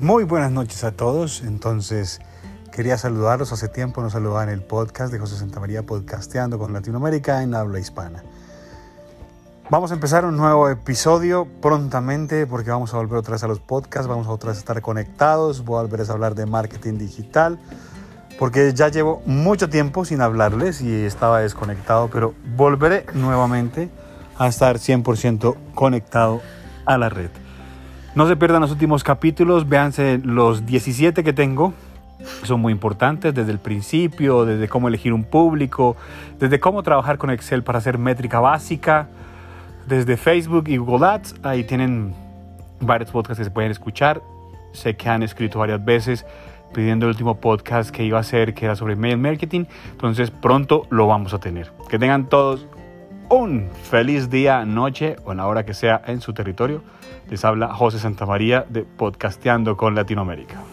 Muy buenas noches a todos. Entonces, quería saludarlos. Hace tiempo nos saludaba en el podcast de José Santa María Podcasteando con Latinoamérica en habla hispana. Vamos a empezar un nuevo episodio prontamente porque vamos a volver otra vez a los podcasts, vamos a otra vez a estar conectados, voy a volver a hablar de marketing digital porque ya llevo mucho tiempo sin hablarles y estaba desconectado, pero volveré nuevamente a estar 100% conectado a la red. No se pierdan los últimos capítulos, véanse los 17 que tengo, son muy importantes desde el principio, desde cómo elegir un público, desde cómo trabajar con Excel para hacer métrica básica, desde Facebook y Google Ads, ahí tienen varios podcasts que se pueden escuchar. Sé que han escrito varias veces pidiendo el último podcast que iba a hacer, que era sobre mail marketing. Entonces pronto lo vamos a tener. Que tengan todos un feliz día, noche o en la hora que sea en su territorio. Les habla José Santamaría de Podcasteando con Latinoamérica.